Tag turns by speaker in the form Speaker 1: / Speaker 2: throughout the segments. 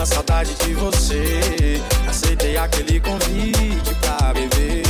Speaker 1: uma
Speaker 2: saudade de você. Aceitei aquele convite pra beber.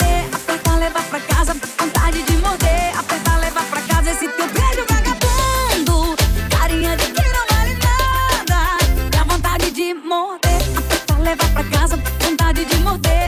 Speaker 3: De morder,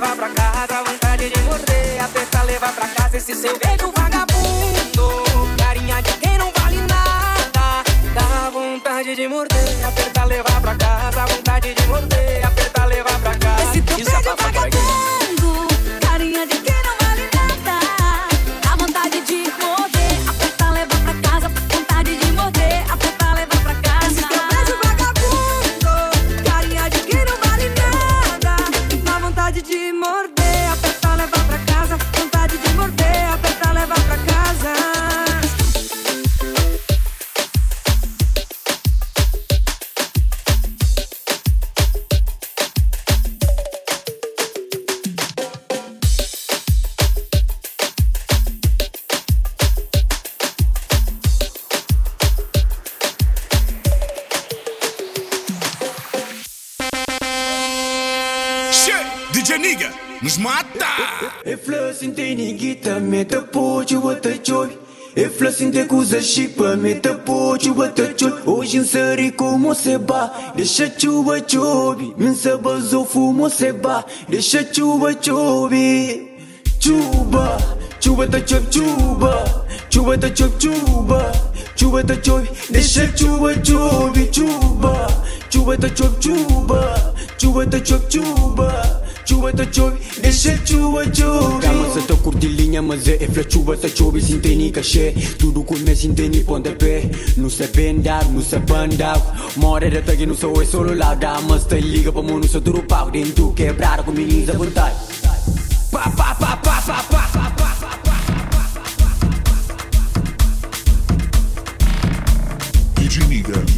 Speaker 3: levar pra casa. Vontade de morder, apertar, levar pra casa.
Speaker 4: Esse seu beijo vagabundo. Carinha de quem não vale nada. Dá vontade de morder, apertar, levar pra casa. Vontade de morder, apertar, levar pra casa. Esse
Speaker 3: teu beijo vagabundo, bătăciori E flăsind de
Speaker 5: cuză și pe mi te poci bătăciori Oși sări cum o se ba. De șăciu băciobi Min să băzo fum se ba. De șăciu băciobi Ciuba, ciuba tăciob ciuba Ciuba tăciob ciuba Ciuba tăciob De șăciu băciobi ciuba Ciuba tăciob ciuba Ciuba tăciob ciuba ciubătăciovi Deșel ciubătăciovi Cheamă-se tăcuri din linia măze E flă ciubătăciovi sintenii cășe Tu duc un mes sintenii ponde pe Nu se bendar, nu se bandau More de tăghi, nu se oi solo la Da, mă stă ligă pe mânu să duru pau Din tu quebrară cu mini zăvântai Pa, pa, pa, pa, pa, pa, pa, pa.
Speaker 6: DJ Nigga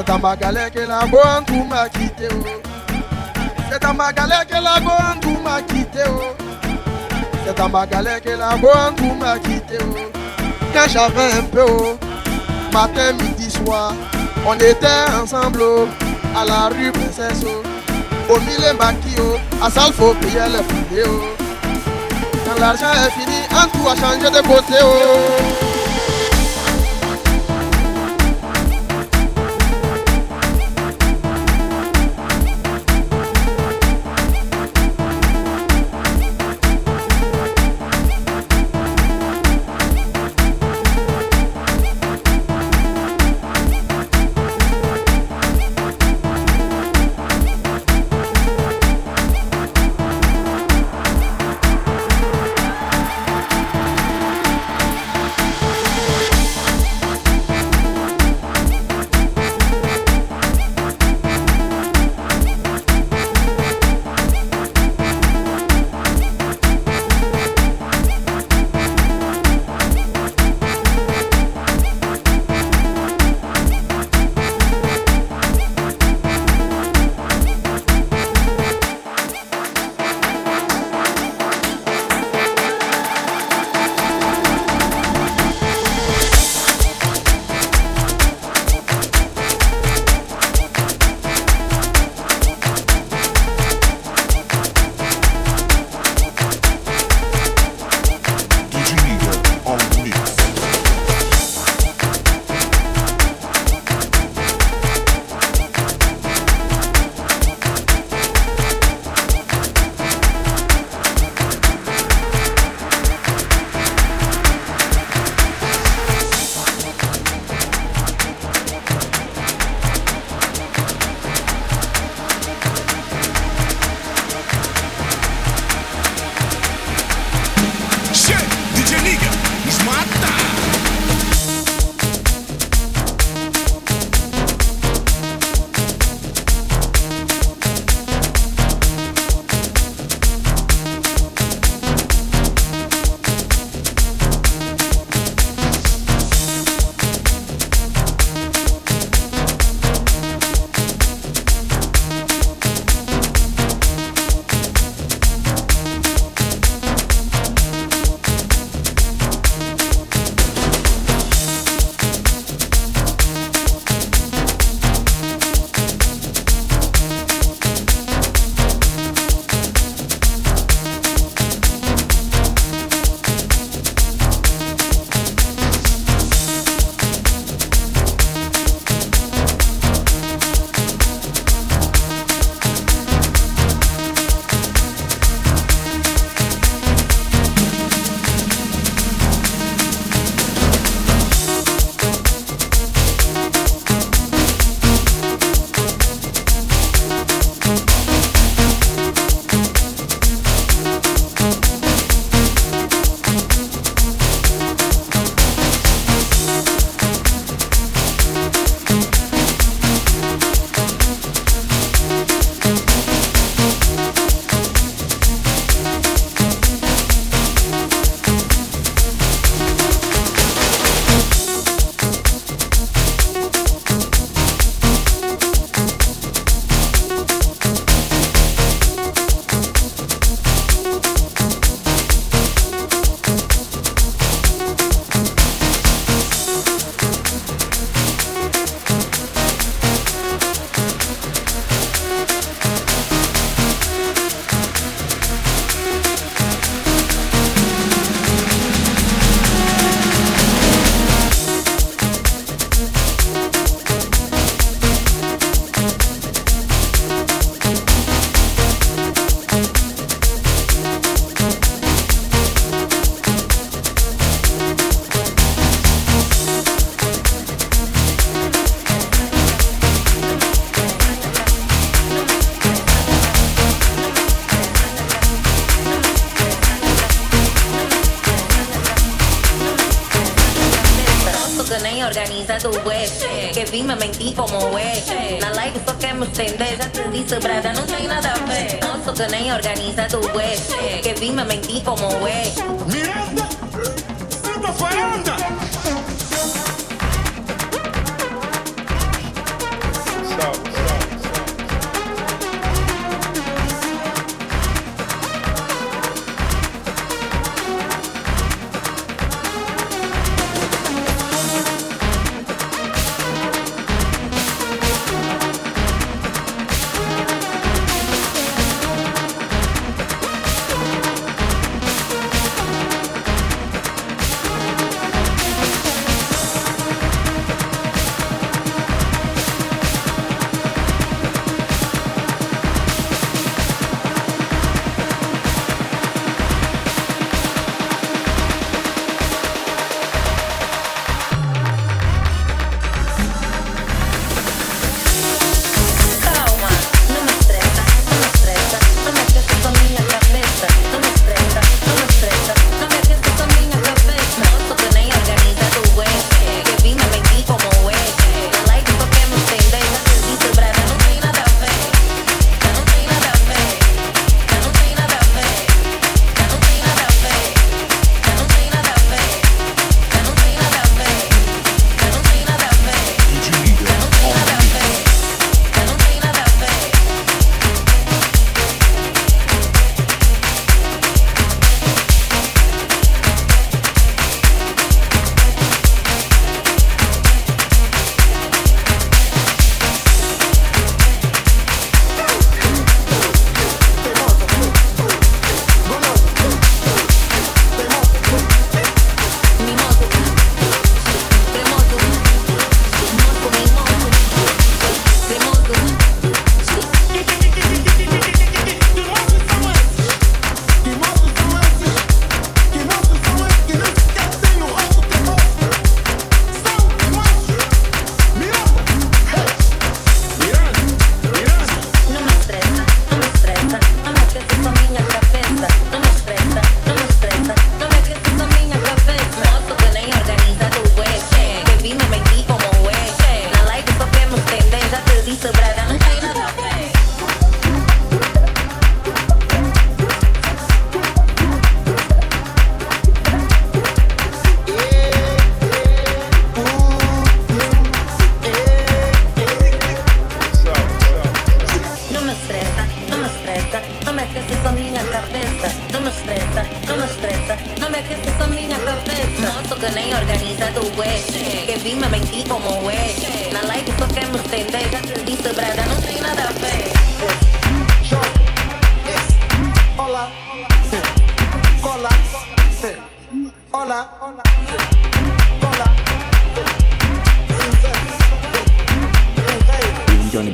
Speaker 7: dans ma que la bonne m'a quitté oh. C'est dans ma galère que la bonne tout m'a quitté oh. C'est dans ma que la bonne tout m'a quitté oh. Quand j'avais un peu. Matin, midi, soir On était ensemble. À la rue Princesse. Au milieu maquis oh. À salle faut payer les oh. Quand l'argent est fini, un tout a changé de côté
Speaker 8: Jasmine me mentí como,
Speaker 1: güey,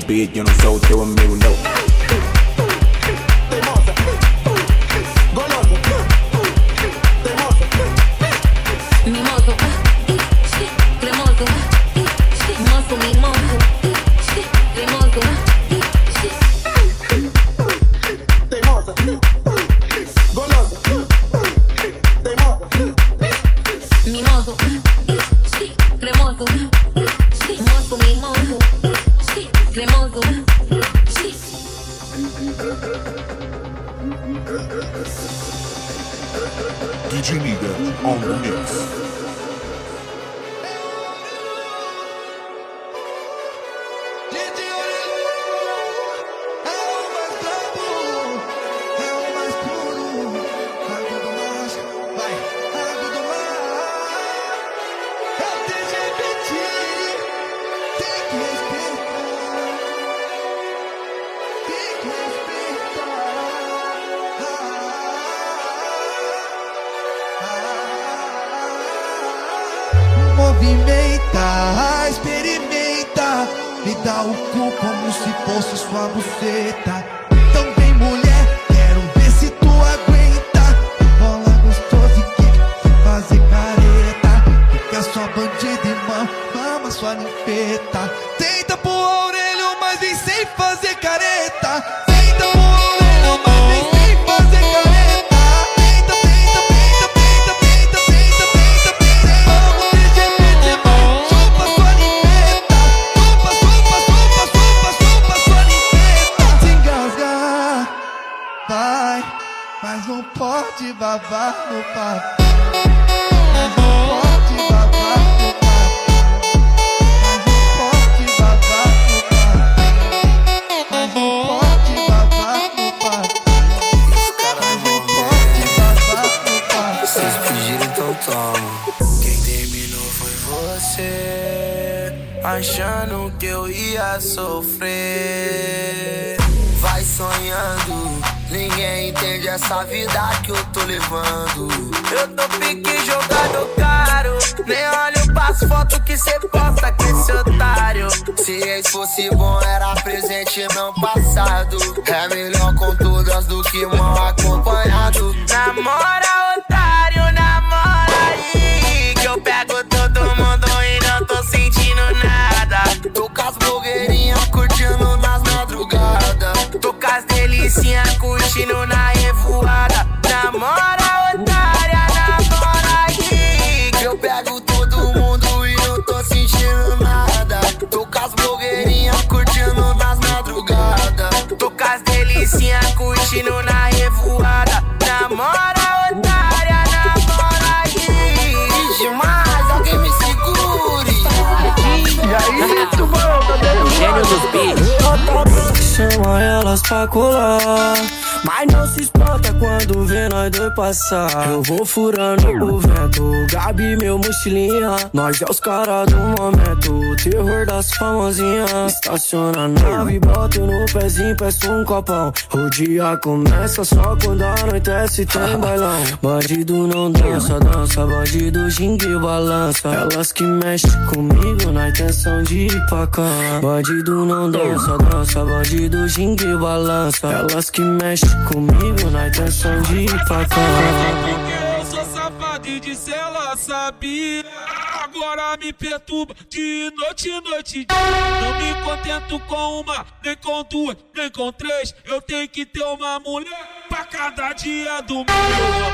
Speaker 5: Vivo on the beat, eu não sou o teu amigo, não.
Speaker 1: Como se fosse sua buceta.
Speaker 4: Namora, otário, namora aí. Que eu pego todo mundo e não tô sentindo nada. Tô com as blogueirinhas curtindo nas madrugadas. Tô com as delicinhas curtindo na
Speaker 9: elas pra colar. Mas não se espanta quando vê nós dois passar. Eu vou furando o vento. Gabi, meu mochilinha. Nós é os caras do momento. Terror das famosinhas. Estaciona a nave, boto no pezinho, peço um copão. O dia começa só quando anoitece tem bailão. Bandido não dança, dança. Bandido gingue e balança. Elas que mexem comigo na intenção de ir pra cama. Bandido não dança, dança. Bandido gingue e balança. Elas que mexem comigo na intenção de ir pra cama.
Speaker 10: Eu sou safado e disse ela sabia. Agora me perturba de noite em noite. Não me contento com uma, nem com duas, nem com três. Eu tenho que ter uma mulher pra cada dia do mês.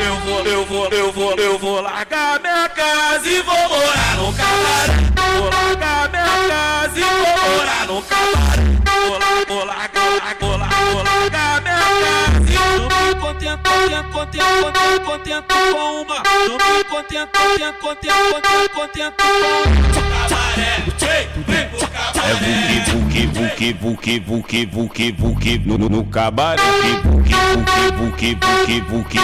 Speaker 10: Eu vou, eu vou, eu vou, eu vou largar minha casa e vou morar no cabaré. Vou largar minha casa e vou morar no cabaré. Vou vou largar, vou lá, vou largar contento, contento, contento, contento, contento com uma. Não me contento, contento, contento, contento, contento com.
Speaker 11: É vuki, vuki, vuki, vuki, vuki, vuki, vuki no, no, no cabaré. Vuki, vuki, buque, buque, buque,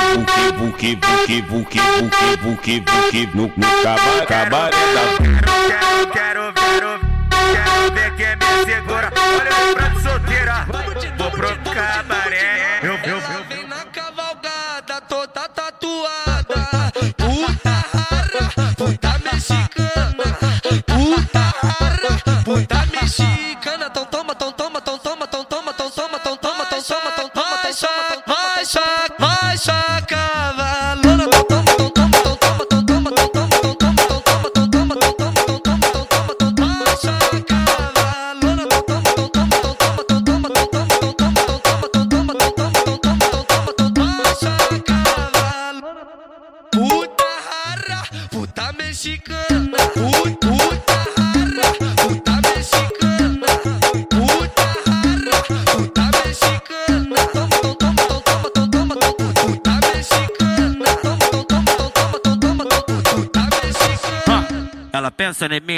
Speaker 11: buque, buque, buque, buque, buque, buque, no, no cabaré, cabaré da.
Speaker 12: Quero, quero, quero, quero ver quem me segura. Olha o prato solteira, vou pro cabaré.
Speaker 13: tato, tata.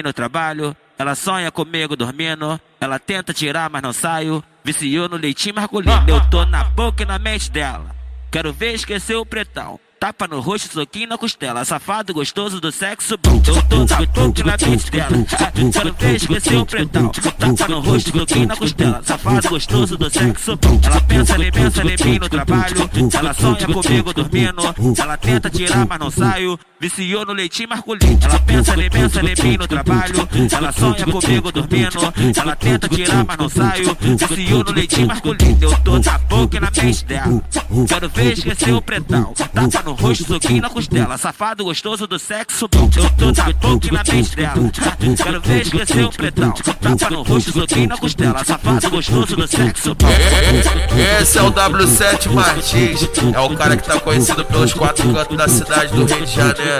Speaker 13: No trabalho, ela sonha comigo dormindo, ela tenta tirar, mas não saio. Viciou no leitinho masculino, eu tô na boca e na mente dela. Quero ver esquecer o pretão. Tapa no rosto, soquinho na costela. Safado gostoso do sexo bom. Eu tô e na mente dela. Quero ver esquecer o pretão. Tapa no rosto, soquinho na costela. Safado gostoso do sexo. Ela pensa em pensa em mim no trabalho. Ela sonha comigo dormindo. Ela tenta tirar, mas não saio. Viciou no leitinho masculino. Ela pensa em pensa em mim no trabalho. Ela sonha comigo dormindo. Ela tenta tirar, mas não saio. Viciou no leitinho masculino. Eu tô na boca e na mente dela. Quero ver esquecer o pretão. Tapa no rosto, soquinho na costela. Safado gostoso do sexo. Eu tô na boca e na mente dela. Quero ver esquecer o pretão. Tapa no rosto, soquinho na costela. Safado gostoso do sexo.
Speaker 14: Esse é o W7 Martins, é o cara que tá conhecido pelos quatro cantos da cidade do Rio de Janeiro.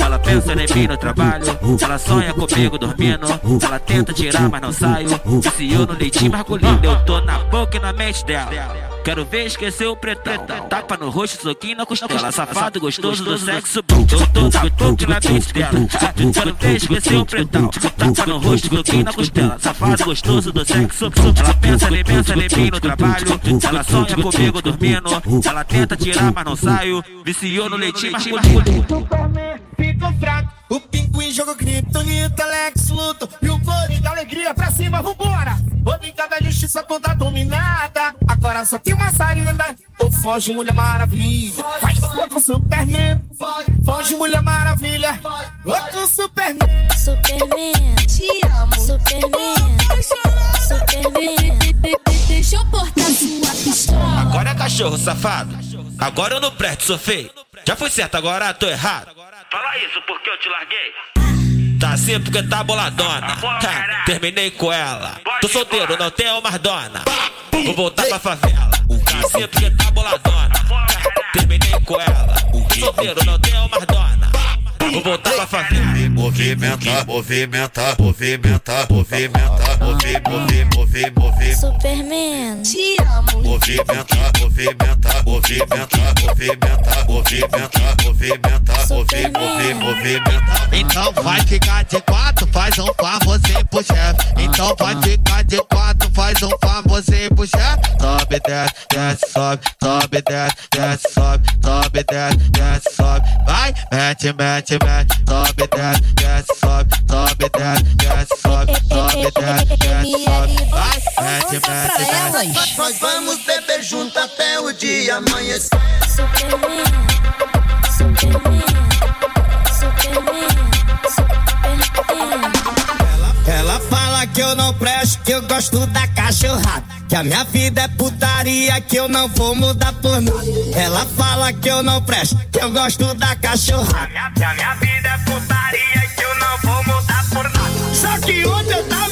Speaker 13: Ela pensa em mim no trabalho, ela sonha comigo dormindo, ela tenta tirar, mas não saio. Viciou no leitinho masculino, eu tô na boca e na mente dela. Quero ver esquecer o pretão. Tapa no rosto, soquinho na costela. Safado gostoso do sexo bom. Eu tô na boca e na mente dela. Quero ver esquecer o pretão. Tapa no rosto, soquinho na costela. Safado gostoso do sexo bom. Ela pensa em pensa em mim no trabalho. Ela sonha comigo dormindo. Ela tenta tirar, mas não saio. Viciou no leitinho masculino.
Speaker 15: Fico fraco. O pinguim joga criptonita, Lex luto. E o da alegria pra cima, vambora. Rodrigo da justiça toda dominada. Agora só tem uma saída. Ou foge, mulher maravilha. Vai, outro Superman. Foge, mulher maravilha. Outro Superman.
Speaker 8: Superman, te amo. Superman, Superman. Deixa eu portar sua pistola.
Speaker 13: Agora é cachorro safado. Agora eu não presto, sou feio. Já foi certo, agora tô errado. Fala isso porque eu te larguei. Tá assim porque tá boladona. Ha, terminei com ela. Tô solteiro, não tenho mais dona. Vou voltar pra favela. O cacete é tá boladona. Terminei com ela. Solteiro não tem uma dona. Vou voltar pra favela.
Speaker 16: Movimentar, movimentar, movimentar, movimentar movi, movi, movi, movi.
Speaker 8: Superman, te amo.
Speaker 16: Movimenta, movimenta, movimenta, movimenta, movimenta, movimenta, movi, movi, movimenta.
Speaker 17: Então vai ficar de quatro, faz um famosinho pro chefe. Então vai ficar de quatro, faz um famosinho pro chefe. Sobe, desce, desce, sobe, sobe, desce, desce, sobe, sobe, desce, desce, sobe. Vai, mete, mete, mete, sobe, desce, desce, sobe, sobe, desce, desce, sobe, sobe, desce, Vai, mete, mete, mete.
Speaker 18: Nós vamos beber junto até o dia amanhecer.
Speaker 8: Superman, Superman, Superman.
Speaker 15: Ela fala que eu não presto, que eu gosto da cachorrada. Que a minha vida é putaria, que eu não vou mudar por nada. Ela fala que eu não presto, que eu gosto da cachorrada. Que a minha vida é putaria, que eu não vou mudar por nada. Só que ontem eu tava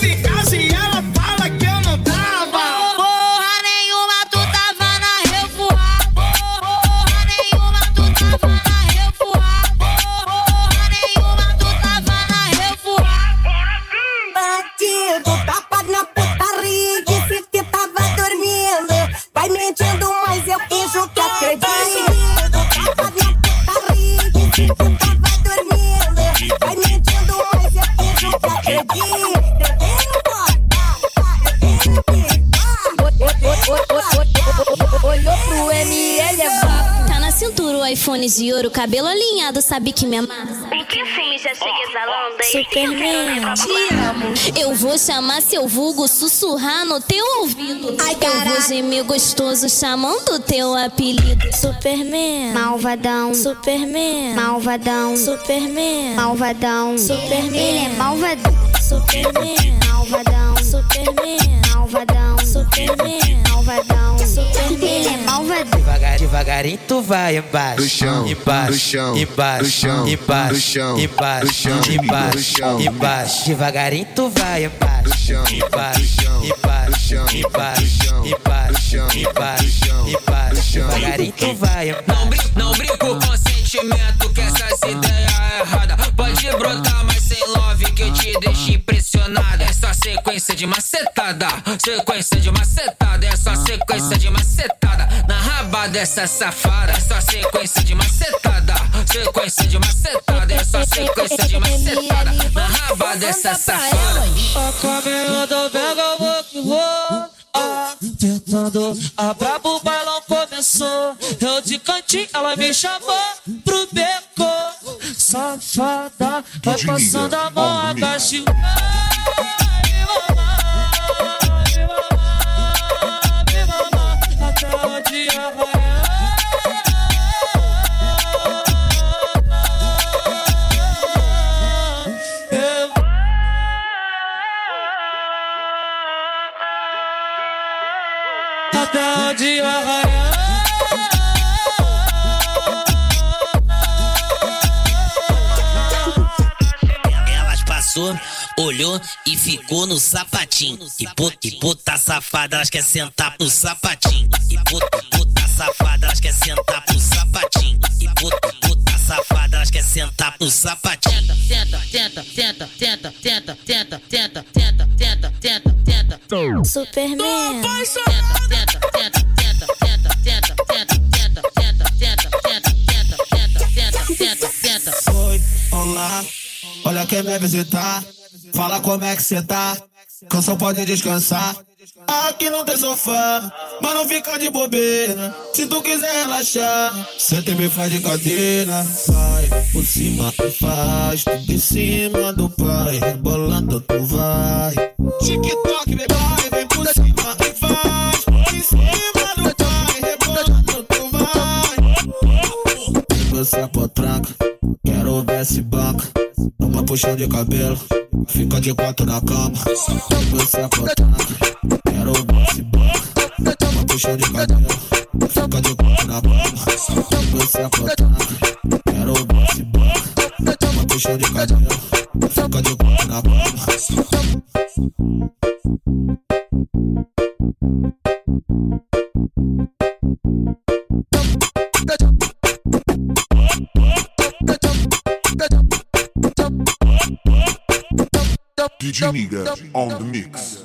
Speaker 19: de ouro, cabelo alinhado, sabe que me amassa.
Speaker 20: Em que filme já chega exalando, hein?
Speaker 19: Superman, te amo. Eu vou chamar seu vulgo, sussurrar no teu ouvido. Eu vou gemer gostoso, chamando teu apelido. Superman,
Speaker 20: Malvadão,
Speaker 19: Superman,
Speaker 20: malvadão,
Speaker 19: Superman,
Speaker 20: malvadão,
Speaker 19: Superman.
Speaker 20: Ele é malvadão,
Speaker 19: Superman,
Speaker 20: malvadão,
Speaker 19: Superman,
Speaker 20: malvadão,
Speaker 19: Superman,
Speaker 21: devagarinho tu vai embaixo,
Speaker 22: Do chão,
Speaker 21: embaixo,
Speaker 22: do chão,
Speaker 21: embaixo,
Speaker 22: do chão,
Speaker 21: embaixo,
Speaker 22: do chão,
Speaker 21: embaixo,
Speaker 22: do chão,
Speaker 21: embaixo,
Speaker 22: do chão.
Speaker 21: embaixo. Devagarinho tu vai embaixo,
Speaker 22: Do chão,
Speaker 21: embaixo,
Speaker 22: do chão,
Speaker 21: embaixo,
Speaker 22: do chão,
Speaker 21: embaixo,
Speaker 22: do chão,
Speaker 21: embaixo,
Speaker 22: do chão,
Speaker 21: embaixo,
Speaker 22: do chão,
Speaker 21: embaixo.
Speaker 22: do chão.
Speaker 21: Devagarinho tu vai
Speaker 23: Não,
Speaker 21: embaixo.
Speaker 23: brin não brinco com sentimento, que essas ideias erradas. Pode brotar, mas sem love que eu te deixo impressionada. É só sequência de macetada, sequência de macetada, é só sequência de macetada. Raba dessa safada, é só sequência de macetada, sequência de macetada, é só sequência de macetada. Na raba dessa safada.
Speaker 6: A caminhada pega vou. Ah, tentando a brabo o bailão começou. Eu de cantinho, ela me chamou pro beco. Safada, vai passando a mão,
Speaker 22: on
Speaker 24: olhou e ficou no sapatinho. E puta, e puta safada, elas quer sentar pro sapatinho. E puta, e puta safada, elas quer sentar pro sapatinho. E puta, e puta safada, elas quer sentar pro sapatinho.
Speaker 19: Tenta, tenta, tenta, tenta, tenta, tenta, tenta, tenta, tenta, tenta, tenta. Superman. Tenta, tenta, tenta, tenta, tenta, tenta, tenta, tenta, tenta, tenta, tenta, tenta, tenta, tenta, tenta, tenta.
Speaker 25: Oi, olá, olha quem vem visitar. Fala como é que cê tá. Canção pode descansar. Aqui não tem sofá, mas não fica de bobeira. Se tu quiser relaxar, senta e me faz de cadeira. Vai por cima tu faz, em cima do pai. Rebolando tu vai. TikTok, bebê, vem por cima e faz. Em cima do pai, rebolando tu vai. Você é potranca, quero ver se banca. Uma puxão de cabelo, fica de quatro na cama. Você é quero ver se banca. Uma puxão de cabelo, fica de quatro na cama. Você é quero ver se banca. Uma puxão de cabelo, fica de quatro na cama.
Speaker 22: DJ Nigga on the mix.